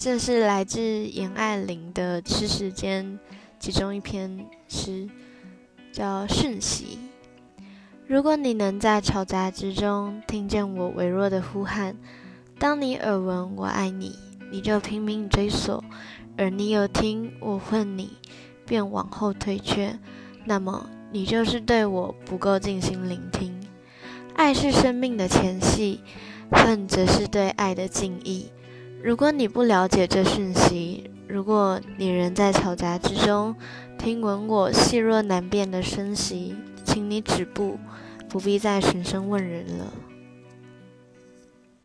这是来自严爱玲的《吃时间》其中一篇诗，叫《讯息》。如果你能在嘈杂之中听见我微弱的呼喊，当你耳闻我爱你，你就拼命追索；而你有听我恨你，便往后退却，那么你就是对我不够尽心聆听。爱是生命的前戏，恨则是对爱的敬意。如果你不了解这讯息，如果你仍在嘈杂之中听闻我细弱难辨的声息，请你止步。不必再寻声问人了。